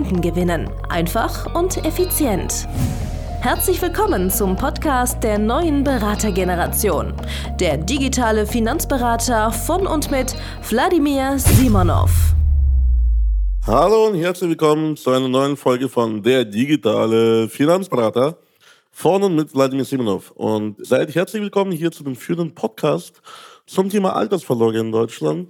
Kunden gewinnen. Einfach und effizient. Herzlich willkommen zum Podcast der neuen Beratergeneration. Der digitale Finanzberater von und mit Wladimir Simonov. Hallo und herzlich willkommen zu einer neuen Folge von Der digitale Finanzberater von und mit Wladimir Simonov. Und seid herzlich willkommen hier zu dem führenden Podcast zum Thema Altersvorsorge in Deutschland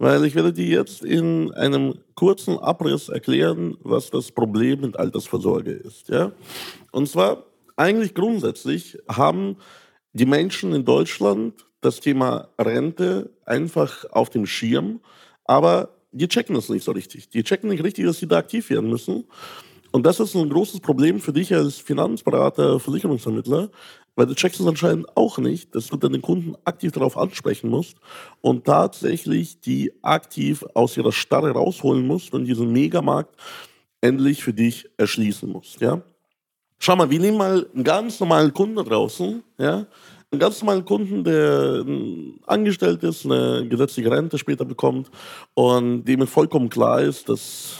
weil ich werde dir jetzt in einem kurzen Abriss erklären, was das Problem mit Altersvorsorge ist. Ja? Und zwar eigentlich grundsätzlich haben die Menschen in Deutschland das Thema Rente einfach auf dem Schirm, aber die checken das nicht so richtig. Die checken nicht richtig, dass sie da aktiv werden müssen. Und das ist ein großes Problem für dich als Finanzberater, Versicherungsvermittler, weil du checkst es anscheinend auch nicht, dass du deine Kunden aktiv darauf ansprechen musst und tatsächlich die aktiv aus ihrer Starre rausholen musst und diesen Megamarkt endlich für dich erschließen musst. Ja? Schau mal, wir nehmen mal einen ganz normalen Kunden draußen, ja, einen ganz normalen Kunden, der angestellt ist, eine gesetzliche Rente später bekommt und dem vollkommen klar ist, dass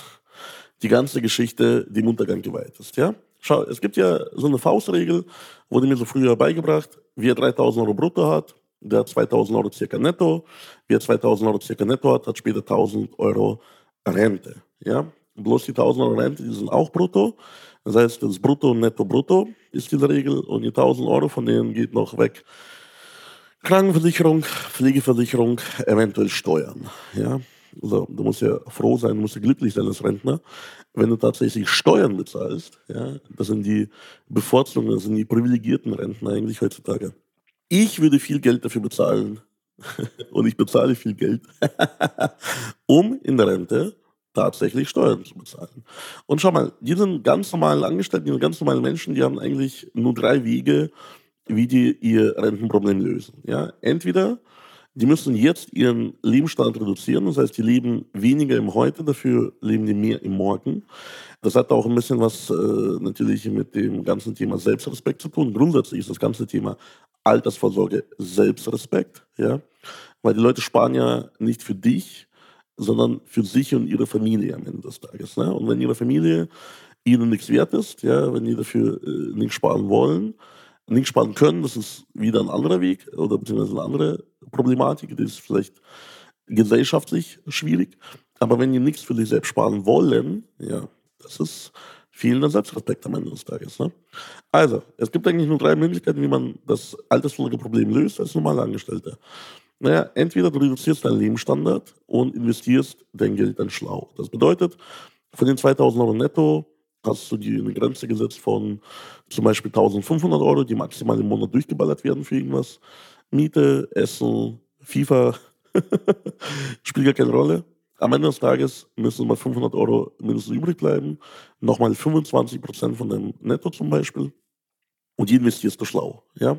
die ganze Geschichte dem Untergang geweiht ist. Ja? Schau, es gibt ja so eine Faustregel, wurde mir so früher beigebracht, wer 3000 Euro brutto hat, der hat 2000 Euro circa netto. Wer 2000 Euro circa netto hat, hat später 1000 Euro Rente. Ja? Bloß die 1000 Euro Rente, die sind auch brutto. Das heißt, das Brutto Netto Brutto ist diese Regel und die 1000 Euro von denen geht noch weg. Krankenversicherung, Pflegeversicherung, eventuell Steuern. Ja? Also, du musst ja froh sein, du musst ja glücklich sein als Rentner, wenn du tatsächlich Steuern bezahlst. Ja, das sind die Bevorzugungen, das sind die privilegierten Rentner eigentlich heutzutage. Ich würde viel Geld dafür bezahlen und ich bezahle viel Geld, um in der Rente tatsächlich Steuern zu bezahlen. Und schau mal, die sind ganz normalen Angestellten, die sind ganz normalen Menschen, die haben eigentlich nur drei Wege, wie die ihr Rentenproblem lösen. Ja, entweder die müssen jetzt ihren Lebensstandard reduzieren. Das heißt, die leben weniger im Heute, dafür leben die mehr im Morgen. Das hat auch ein bisschen was äh, natürlich mit dem ganzen Thema Selbstrespekt zu tun. Grundsätzlich ist das ganze Thema Altersvorsorge Selbstrespekt, ja, weil die Leute sparen ja nicht für dich, sondern für sich und ihre Familie am Ende des Tages. Ne? Und wenn ihre Familie ihnen nichts wert ist, ja, wenn die dafür äh, nichts sparen wollen, nichts sparen können, das ist wieder ein anderer Weg oder beziehungsweise eine andere Problematik, die ist vielleicht gesellschaftlich schwierig. Aber wenn die nichts für sich selbst sparen wollen, ja, das ist fehlender Selbstrespekt am Ende des Tages. Ne? Also, es gibt eigentlich nur drei Möglichkeiten, wie man das Altersvorsorgeproblem löst als normaler Angestellter. Naja, entweder du reduzierst deinen Lebensstandard und investierst dein Geld dann schlau. Das bedeutet, von den 2000 Euro netto hast du dir eine Grenze gesetzt von zum Beispiel 1500 Euro, die maximal im Monat durchgeballert werden für irgendwas. Miete, Essen, FIFA, spielt gar keine Rolle. Am Ende des Tages müssen mal 500 Euro mindestens übrig bleiben. Nochmal 25% von deinem Netto zum Beispiel. Und die investierst du schlau. Ja?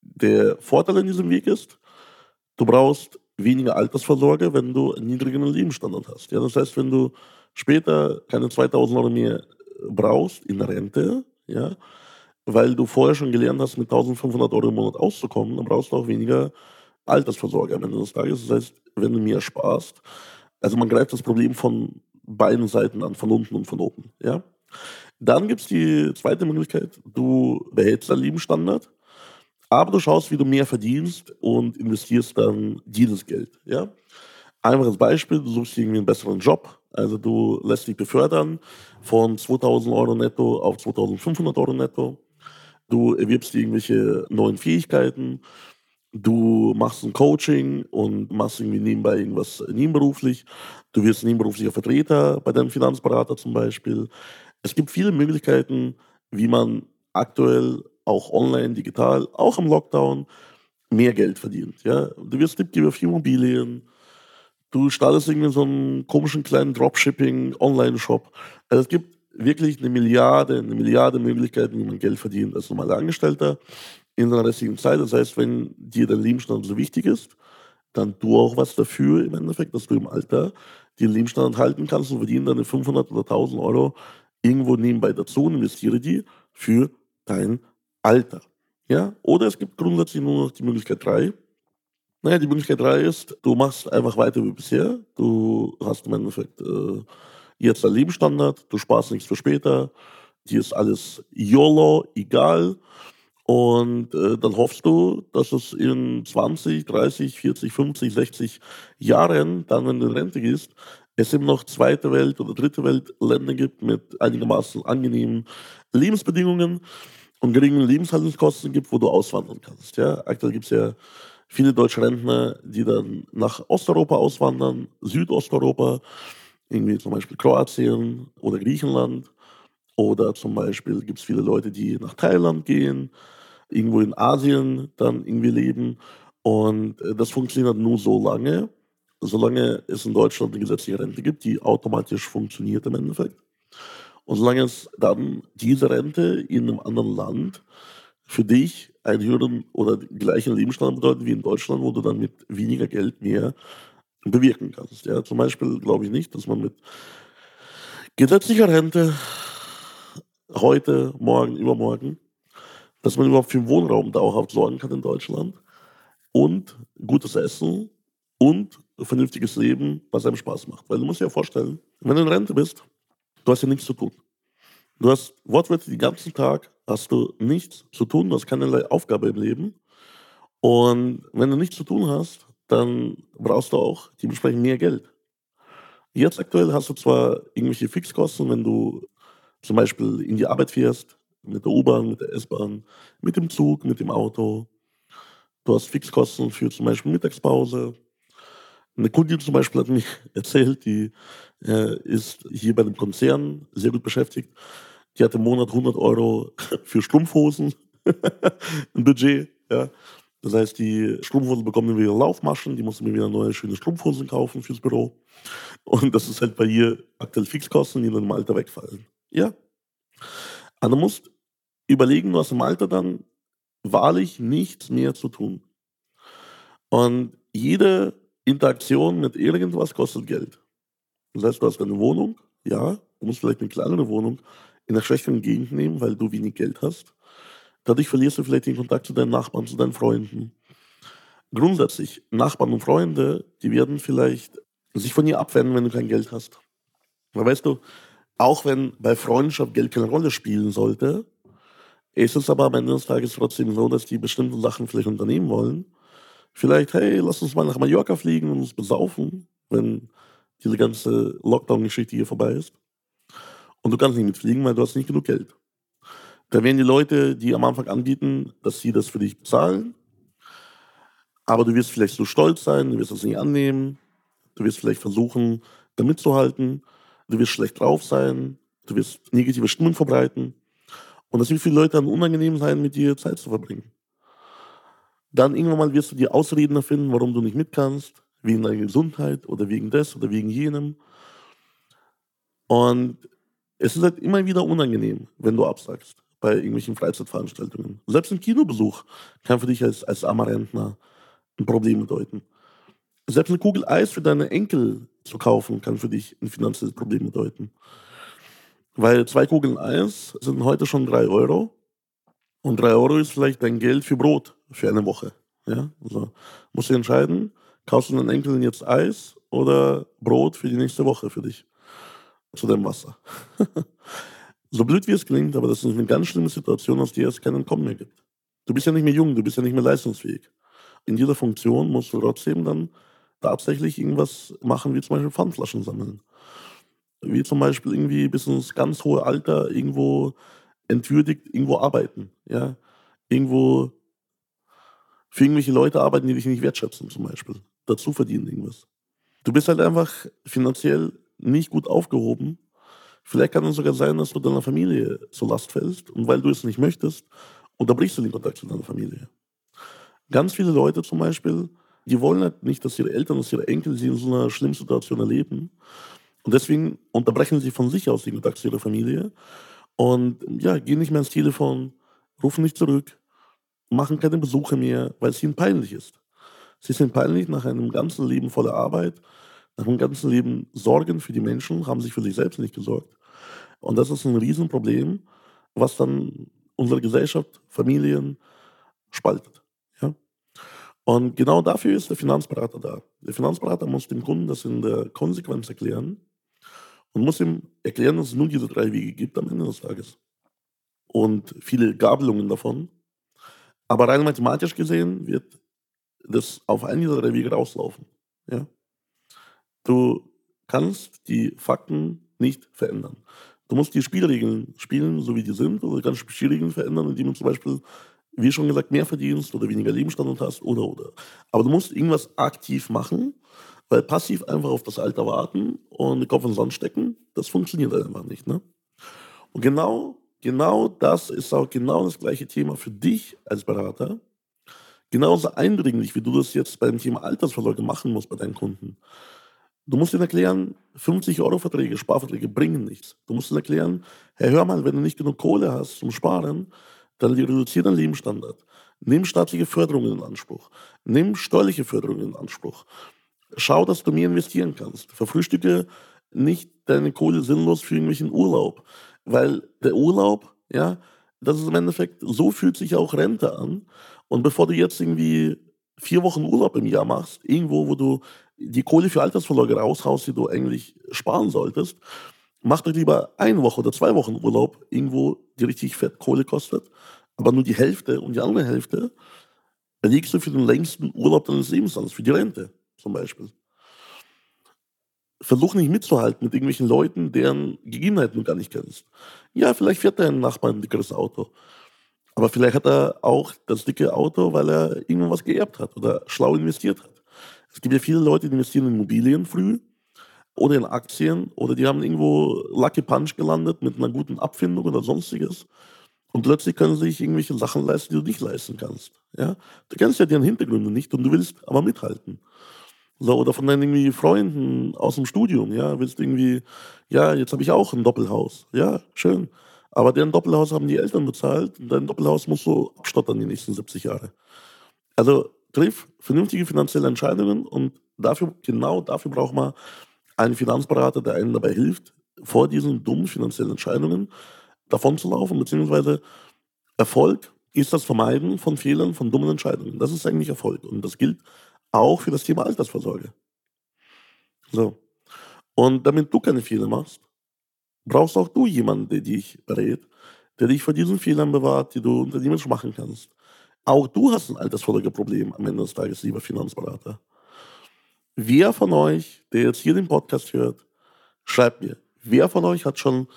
Der Vorteil in diesem Weg ist, du brauchst weniger Altersvorsorge, wenn du einen niedrigeren Lebensstandard hast. Ja? Das heißt, wenn du später keine 2000 Euro mehr brauchst in der Rente, ja, weil du vorher schon gelernt hast, mit 1500 Euro im Monat auszukommen, dann brauchst du auch weniger Altersvorsorge am Ende des Tages. Das heißt, wenn du mehr sparst, also man greift das Problem von beiden Seiten an, von unten und von oben. Ja? Dann gibt es die zweite Möglichkeit, du behältst deinen Lebensstandard, aber du schaust, wie du mehr verdienst und investierst dann dieses Geld. Ja? Einfaches Beispiel, du suchst irgendwie einen besseren Job, also du lässt dich befördern von 2000 Euro netto auf 2500 Euro netto. Du erwirbst irgendwelche neuen Fähigkeiten. Du machst ein Coaching und machst irgendwie nebenbei irgendwas nebenberuflich. Du wirst nebenberuflicher Vertreter bei deinem Finanzberater zum Beispiel. Es gibt viele Möglichkeiten, wie man aktuell auch online, digital, auch im Lockdown mehr Geld verdient. Ja? Du wirst Tippgeber für Immobilien, du startest irgendwie so einen komischen kleinen Dropshipping-Online-Shop. Also es gibt wirklich eine Milliarde, eine Milliarde Möglichkeiten, wie man Geld verdient als normaler Angestellter in seiner restlichen Zeit. Das heißt, wenn dir dein Lebensstandard so wichtig ist, dann tu auch was dafür im Endeffekt, dass du im Alter den Lebensstandard halten kannst und verdiene deine 500 oder 1000 Euro irgendwo nebenbei dazu und investiere die für dein Alter. Ja? Oder es gibt grundsätzlich nur noch die Möglichkeit 3. Naja, die Möglichkeit 3 ist, du machst einfach weiter wie bisher. Du hast im Endeffekt äh, jetzt dein Lebensstandard, du sparst nichts für später. Dir ist alles YOLO, egal. Und äh, dann hoffst du, dass es in 20, 30, 40, 50, 60 Jahren, dann wenn du in Rente gehst, es eben noch zweite Welt oder dritte Welt Länder gibt mit einigermaßen angenehmen Lebensbedingungen und geringen Lebenshaltungskosten gibt, wo du auswandern kannst. Ja? Aktuell gibt es ja viele deutsche Rentner, die dann nach Osteuropa auswandern, Südosteuropa, irgendwie zum Beispiel Kroatien oder Griechenland. Oder zum Beispiel gibt es viele Leute, die nach Thailand gehen, irgendwo in Asien dann irgendwie leben. Und äh, das funktioniert nur so lange, solange es in Deutschland eine gesetzliche Rente gibt, die automatisch funktioniert im Endeffekt. Und solange es dann diese Rente in einem anderen Land für dich einen höheren oder gleichen Lebensstandard bedeutet wie in Deutschland, wo du dann mit weniger Geld mehr bewirken kannst. Ja, zum Beispiel glaube ich nicht, dass man mit gesetzlicher Rente heute, morgen, übermorgen dass man überhaupt für Wohnraum dauerhaft sorgen kann in Deutschland und gutes Essen und vernünftiges Leben, was einem Spaß macht. Weil du musst dir ja vorstellen, wenn du in Rente bist, du hast ja nichts zu tun. Du hast wortwörtlich den ganzen Tag hast du nichts zu tun, du hast keinerlei Aufgabe im Leben. Und wenn du nichts zu tun hast, dann brauchst du auch dementsprechend mehr Geld. Jetzt aktuell hast du zwar irgendwelche Fixkosten, wenn du zum Beispiel in die Arbeit fährst, mit der U-Bahn, mit der S-Bahn, mit dem Zug, mit dem Auto. Du hast Fixkosten für zum Beispiel Mittagspause. Eine Kundin zum Beispiel hat mir erzählt, die äh, ist hier bei einem Konzern sehr gut beschäftigt. Die hat im Monat 100 Euro für Strumpfhosen, ein Budget. Ja. Das heißt, die Strumpfhosen bekommen wieder Laufmaschen, die muss mir wieder neue schöne Strumpfhosen kaufen fürs Büro. Und das ist halt bei ihr aktuell Fixkosten, die dann im Alter wegfallen. Ja. Also du musst überlegen, du hast im Alter dann wahrlich nichts mehr zu tun. Und jede Interaktion mit irgendwas kostet Geld. Das heißt, du hast eine Wohnung, ja, du musst vielleicht eine kleinere Wohnung in einer schwächeren Gegend nehmen, weil du wenig Geld hast. Dadurch verlierst du vielleicht den Kontakt zu deinen Nachbarn, zu deinen Freunden. Grundsätzlich, Nachbarn und Freunde, die werden vielleicht sich von dir abwenden, wenn du kein Geld hast. Weil weißt du, auch wenn bei Freundschaft Geld keine Rolle spielen sollte, ist es aber am Ende des Tages trotzdem so, dass die bestimmte Sachen vielleicht unternehmen wollen. Vielleicht, hey, lass uns mal nach Mallorca fliegen und uns besaufen, wenn diese ganze Lockdown-Geschichte hier vorbei ist. Und du kannst nicht mitfliegen, weil du hast nicht genug Geld. Da werden die Leute, die am Anfang anbieten, dass sie das für dich bezahlen. Aber du wirst vielleicht so stolz sein, du wirst das nicht annehmen. Du wirst vielleicht versuchen, da mitzuhalten. Du wirst schlecht drauf sein. Du wirst negative Stimmung verbreiten. Und es wird für Leute dann unangenehm sein, mit dir Zeit zu verbringen. Dann irgendwann mal wirst du dir Ausreden erfinden, warum du nicht mit kannst, wegen deiner Gesundheit oder wegen des oder wegen jenem. Und es ist halt immer wieder unangenehm, wenn du absagst bei irgendwelchen Freizeitveranstaltungen. Selbst ein Kinobesuch kann für dich als, als armer Rentner ein Problem bedeuten. Selbst eine Kugel Eis für deine Enkel zu kaufen, kann für dich ein finanzielles Problem bedeuten. Weil zwei Kugeln Eis sind heute schon drei Euro. Und drei Euro ist vielleicht dein Geld für Brot für eine Woche. Ja, also musst du entscheiden, kaufst du deinen Enkeln jetzt Eis oder Brot für die nächste Woche für dich. Zu deinem Wasser. so blöd wie es klingt, aber das ist eine ganz schlimme Situation, aus der es keinen Kommen mehr gibt. Du bist ja nicht mehr jung, du bist ja nicht mehr leistungsfähig. In dieser Funktion musst du trotzdem dann tatsächlich irgendwas machen, wie zum Beispiel Pfandflaschen sammeln wie zum Beispiel irgendwie bis ins ganz hohe Alter irgendwo entwürdigt, irgendwo arbeiten. Ja? Irgendwo für irgendwelche Leute arbeiten, die dich nicht wertschätzen, zum Beispiel. Dazu verdienen irgendwas. Du bist halt einfach finanziell nicht gut aufgehoben. Vielleicht kann es sogar sein, dass du deiner Familie zur Last fällst und weil du es nicht möchtest, unterbrichst du den Kontakt zu deiner Familie. Ganz viele Leute zum Beispiel die wollen halt nicht, dass ihre Eltern, dass ihre Enkel sie in so einer schlimmen Situation erleben. Und deswegen unterbrechen sie von sich aus den Kontakt zu ihrer Familie und ja, gehen nicht mehr ans Telefon, rufen nicht zurück, machen keine Besuche mehr, weil es ihnen peinlich ist. Sie sind peinlich nach einem ganzen Leben voller Arbeit, nach einem ganzen Leben Sorgen für die Menschen, haben sich für sich selbst nicht gesorgt. Und das ist ein Riesenproblem, was dann unsere Gesellschaft, Familien spaltet. Ja? Und genau dafür ist der Finanzberater da. Der Finanzberater muss dem Kunden das in der Konsequenz erklären und muss ihm erklären, dass es nur diese drei Wege gibt am Ende des Tages. Und viele Gabelungen davon. Aber rein mathematisch gesehen wird das auf einen dieser drei Wege rauslaufen. Ja? Du kannst die Fakten nicht verändern. Du musst die Spielregeln spielen, so wie die sind, oder du kannst Spielregeln verändern, indem du zum Beispiel, wie schon gesagt, mehr verdienst oder weniger Lebensstandard hast oder oder. Aber du musst irgendwas aktiv machen, weil passiv einfach auf das Alter warten und den Kopf in den Sand stecken, das funktioniert einfach nicht. Ne? Und genau, genau das ist auch genau das gleiche Thema für dich als Berater. Genauso eindringlich, wie du das jetzt beim Thema Altersvorsorge machen musst bei deinen Kunden. Du musst ihnen erklären, 50 Euro Verträge, Sparverträge bringen nichts. Du musst ihnen erklären, hey, hör mal, wenn du nicht genug Kohle hast zum Sparen, dann reduziere deinen Lebensstandard. Nimm staatliche Förderungen in Anspruch. Nimm steuerliche Förderungen in Anspruch. Schau, dass du mehr investieren kannst. Verfrühstücke nicht deine Kohle sinnlos für irgendwelchen Urlaub. Weil der Urlaub, ja, das ist im Endeffekt, so fühlt sich auch Rente an. Und bevor du jetzt irgendwie vier Wochen Urlaub im Jahr machst, irgendwo, wo du die Kohle für Altersvorsorge raushaust, die du eigentlich sparen solltest, mach doch lieber eine Woche oder zwei Wochen Urlaub, irgendwo, die richtig fett Kohle kostet, aber nur die Hälfte und die andere Hälfte legst du für den längsten Urlaub deines Lebens an, für die Rente zum Beispiel. Versuch nicht mitzuhalten mit irgendwelchen Leuten, deren Gegebenheiten du gar nicht kennst. Ja, vielleicht fährt dein Nachbar ein dickeres Auto. Aber vielleicht hat er auch das dicke Auto, weil er irgendwann was geerbt hat oder schlau investiert hat. Es gibt ja viele Leute, die investieren in Immobilien früh oder in Aktien oder die haben irgendwo Lucky Punch gelandet mit einer guten Abfindung oder sonstiges. Und plötzlich können sie sich irgendwelche Sachen leisten, die du nicht leisten kannst. Ja? Du kennst ja deren Hintergründe nicht und du willst aber mithalten. So, oder von deinen irgendwie Freunden aus dem Studium, ja, willst irgendwie, ja, jetzt habe ich auch ein Doppelhaus. Ja, schön. Aber deren Doppelhaus haben die Eltern bezahlt und dein Doppelhaus musst du abstottern die nächsten 70 Jahre. Also triff vernünftige finanzielle Entscheidungen und dafür, genau dafür braucht man einen Finanzberater, der einem dabei hilft, vor diesen dummen finanziellen Entscheidungen davon zu laufen, beziehungsweise Erfolg ist das Vermeiden von Fehlern, von dummen Entscheidungen. Das ist eigentlich Erfolg. Und das gilt auch für das Thema Altersvorsorge. So. Und damit du keine Fehler machst, brauchst auch du jemanden, der dich berät, der dich vor diesen Fehlern bewahrt, die du unternehmerisch machen kannst. Auch du hast ein Altersvorsorgeproblem am Ende des Tages, lieber Finanzberater. Wer von euch, der jetzt hier den Podcast hört, schreibt mir, wer von euch hat schon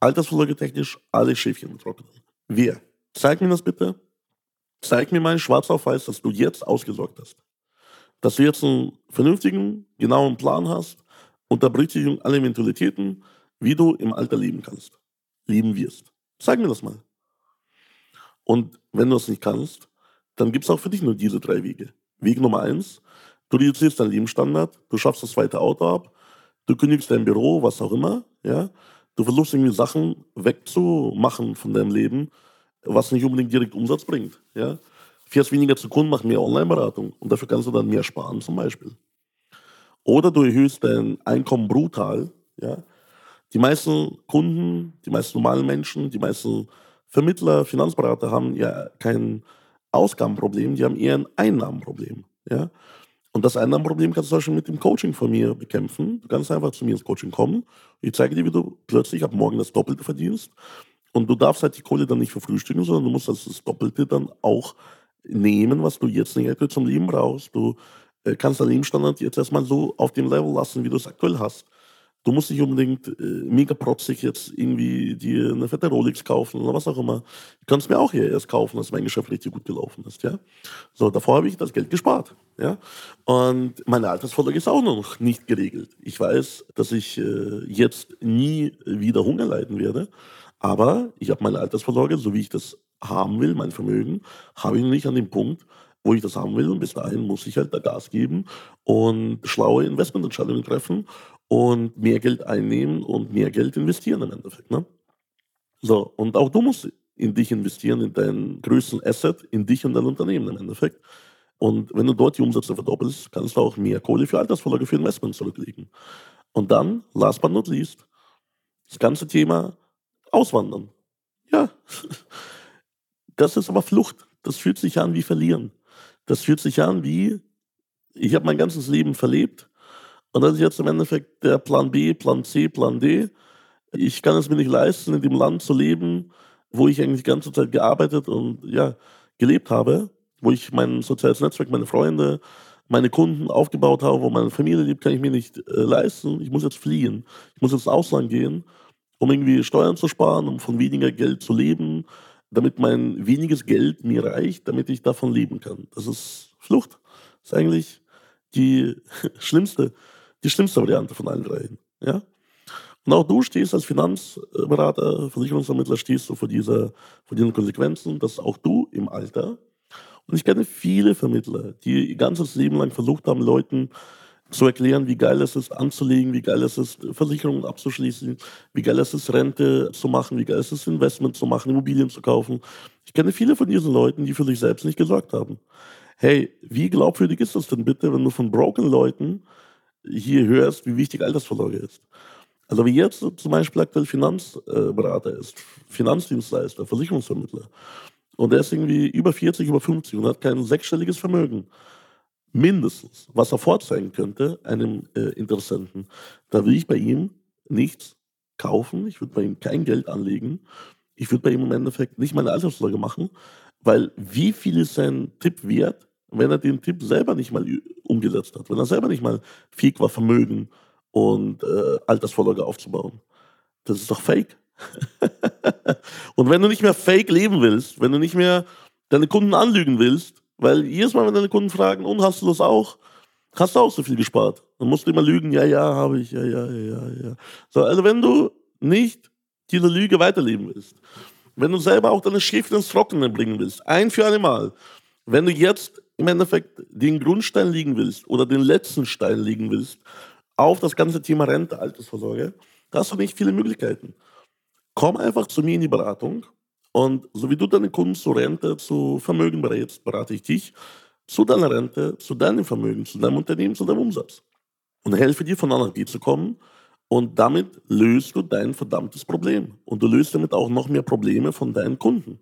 altersvorsorgetechnisch alle Schäfchen getrocknet? Wer? Zeig mir das bitte. Zeig mir mal schwarz auf weiß, dass du jetzt ausgesorgt hast. Dass du jetzt einen vernünftigen, genauen Plan hast, unter Berücksichtigung aller Eventualitäten, wie du im Alter leben kannst, leben wirst. Zeig mir das mal. Und wenn du es nicht kannst, dann gibt es auch für dich nur diese drei Wege. Weg Nummer eins, du reduzierst deinen Lebensstandard, du schaffst das zweite Auto ab, du kündigst dein Büro, was auch immer, ja. Du versuchst irgendwie Sachen wegzumachen von deinem Leben, was nicht unbedingt direkt Umsatz bringt, ja. Fährst weniger zu Kunden, mach mehr Online-Beratung und dafür kannst du dann mehr sparen zum Beispiel. Oder du erhöhst dein Einkommen brutal, ja. Die meisten Kunden, die meisten normalen Menschen, die meisten Vermittler, Finanzberater haben ja kein Ausgabenproblem, die haben eher ein Einnahmenproblem. Ja? Und das Einnahmenproblem kannst du zum Beispiel mit dem Coaching von mir bekämpfen. Du kannst einfach zu mir ins Coaching kommen. Ich zeige dir, wie du plötzlich ab morgen das Doppelte verdienst. Und du darfst halt die Kohle dann nicht verfrühstücken, sondern du musst das, Doppelte dann auch nehmen, was du jetzt nicht zum Leben brauchst. Du äh, kannst deinen Lebensstandard jetzt erstmal so auf dem Level lassen, wie du es aktuell hast. Du musst nicht unbedingt äh, mega protzig jetzt irgendwie dir eine fette Rolex kaufen oder was auch immer. Du kannst mir auch hier erst kaufen, dass mein Geschäft richtig gut gelaufen ist, ja. So, davor habe ich das Geld gespart, ja. Und meine Altersvorsorge ist auch noch nicht geregelt. Ich weiß, dass ich äh, jetzt nie wieder Hunger leiden werde, aber ich habe meine Altersvorsorge, so wie ich das haben will, mein Vermögen, habe ich noch nicht an dem Punkt, wo ich das haben will. Und bis dahin muss ich halt da Gas geben und schlaue Investmententscheidungen treffen und mehr Geld einnehmen und mehr Geld investieren im Endeffekt. Ne? So, und auch du musst in dich investieren, in deinen größten Asset, in dich und dein Unternehmen im Endeffekt. Und wenn du dort die Umsätze verdoppelst, kannst du auch mehr Kohle für Altersvorlage, für Investment zurücklegen. Und dann, last but not least, das ganze Thema Auswandern. Ja, das ist aber Flucht. Das fühlt sich an wie Verlieren. Das fühlt sich an wie, ich habe mein ganzes Leben verlebt und das ist jetzt im Endeffekt der Plan B, Plan C, Plan D. Ich kann es mir nicht leisten, in dem Land zu leben, wo ich eigentlich die ganze Zeit gearbeitet und ja, gelebt habe, wo ich mein soziales Netzwerk, meine Freunde, meine Kunden aufgebaut habe, wo meine Familie lebt, kann ich mir nicht äh, leisten. Ich muss jetzt fliehen. Ich muss ins Ausland gehen, um irgendwie Steuern zu sparen, um von weniger Geld zu leben, damit mein weniges Geld mir reicht, damit ich davon leben kann. Das ist Flucht. Das ist eigentlich die schlimmste, die schlimmste Variante von allen dreien. Ja? Und auch du stehst als Finanzberater, Versicherungsvermittler, stehst du vor, dieser, vor diesen Konsequenzen, dass auch du im Alter, und ich kenne viele Vermittler, die ihr ganzes Leben lang versucht haben, Leuten zu erklären, wie geil es ist, anzulegen, wie geil es ist, Versicherungen abzuschließen, wie geil es ist, Rente zu machen, wie geil es ist, Investment zu machen, Immobilien zu kaufen. Ich kenne viele von diesen Leuten, die für sich selbst nicht gesorgt haben. Hey, wie glaubwürdig ist das denn bitte, wenn du von broken Leuten hier hörst, wie wichtig Altersvorsorge ist? Also wie jetzt zum Beispiel aktuell Finanzberater ist, Finanzdienstleister, Versicherungsvermittler. Und der ist irgendwie über 40, über 50 und hat kein sechsstelliges Vermögen. Mindestens, was er vorzeigen könnte, einem äh, Interessenten. Da will ich bei ihm nichts kaufen, ich würde bei ihm kein Geld anlegen, ich würde bei ihm im Endeffekt nicht meine Altersvorsorge machen, weil wie viel ist sein Tipp wert, wenn er den Tipp selber nicht mal umgesetzt hat, wenn er selber nicht mal fähig war, Vermögen und äh, Altersvorsorge aufzubauen. Das ist doch fake. und wenn du nicht mehr fake leben willst, wenn du nicht mehr deine Kunden anlügen willst, weil jedes Mal, wenn deine Kunden fragen, und hast du das auch, hast du auch so viel gespart. Dann musst du immer lügen, ja, ja, habe ich, ja, ja, ja, ja. So, also wenn du nicht diese Lüge weiterleben willst, wenn du selber auch deine Schäfchen ins Trockene bringen willst, ein für alle Mal, wenn du jetzt im Endeffekt den Grundstein liegen willst oder den letzten Stein liegen willst auf das ganze Thema Rente, Altersvorsorge, da hast du nicht viele Möglichkeiten. Komm einfach zu mir in die Beratung und so wie du deine Kunden zur Rente, zu Vermögen berätst, berate ich dich zu deiner Rente, zu deinem Vermögen, zu deinem Unternehmen, zu deinem Umsatz. Und helfe dir von A nach B zu kommen und damit löst du dein verdammtes Problem. Und du löst damit auch noch mehr Probleme von deinen Kunden.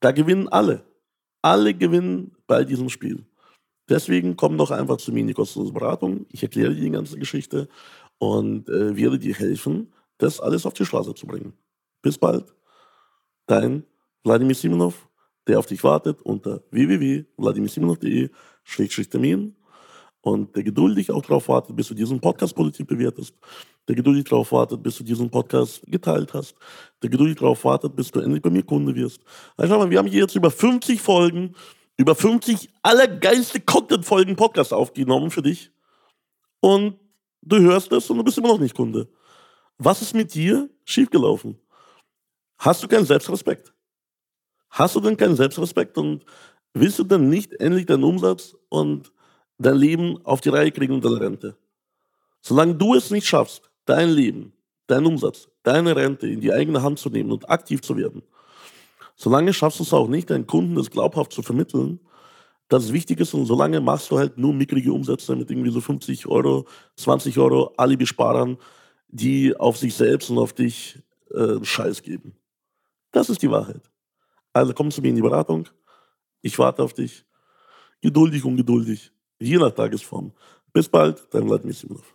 Da gewinnen alle. Alle gewinnen bei diesem Spiel. Deswegen komm doch einfach zu mir in die kostenlose Beratung. Ich erkläre dir die ganze Geschichte und äh, werde dir helfen, das alles auf die Straße zu bringen. Bis bald. Dein Wladimir Simonov, der auf dich wartet unter www.vladimirsimonov.de-termin und der geduldig auch darauf wartet, bis du diesen Podcast positiv bewertest, der geduldig darauf wartet, bis du diesen Podcast geteilt hast, der geduldig darauf wartet, bis du endlich bei mir Kunde wirst. Also schau mal, wir haben hier jetzt über 50 Folgen über 50 allergeilste Content-Folgen Podcast aufgenommen für dich. Und du hörst es und du bist immer noch nicht Kunde. Was ist mit dir schiefgelaufen? Hast du keinen Selbstrespekt? Hast du denn keinen Selbstrespekt und willst du denn nicht endlich deinen Umsatz und dein Leben auf die Reihe kriegen und deine Rente? Solange du es nicht schaffst, dein Leben, deinen Umsatz, deine Rente in die eigene Hand zu nehmen und aktiv zu werden, solange schaffst du es auch nicht, deinen Kunden das glaubhaft zu vermitteln, dass es wichtig ist und solange machst du halt nur mickrige Umsätze mit irgendwie so 50 Euro, 20 Euro Alibi-Sparern, die auf sich selbst und auf dich äh, Scheiß geben. Das ist die Wahrheit. Also komm zu mir in die Beratung. Ich warte auf dich. Geduldig, ungeduldig. Je nach Tagesform. Bis bald, dein Vladimir Simonov.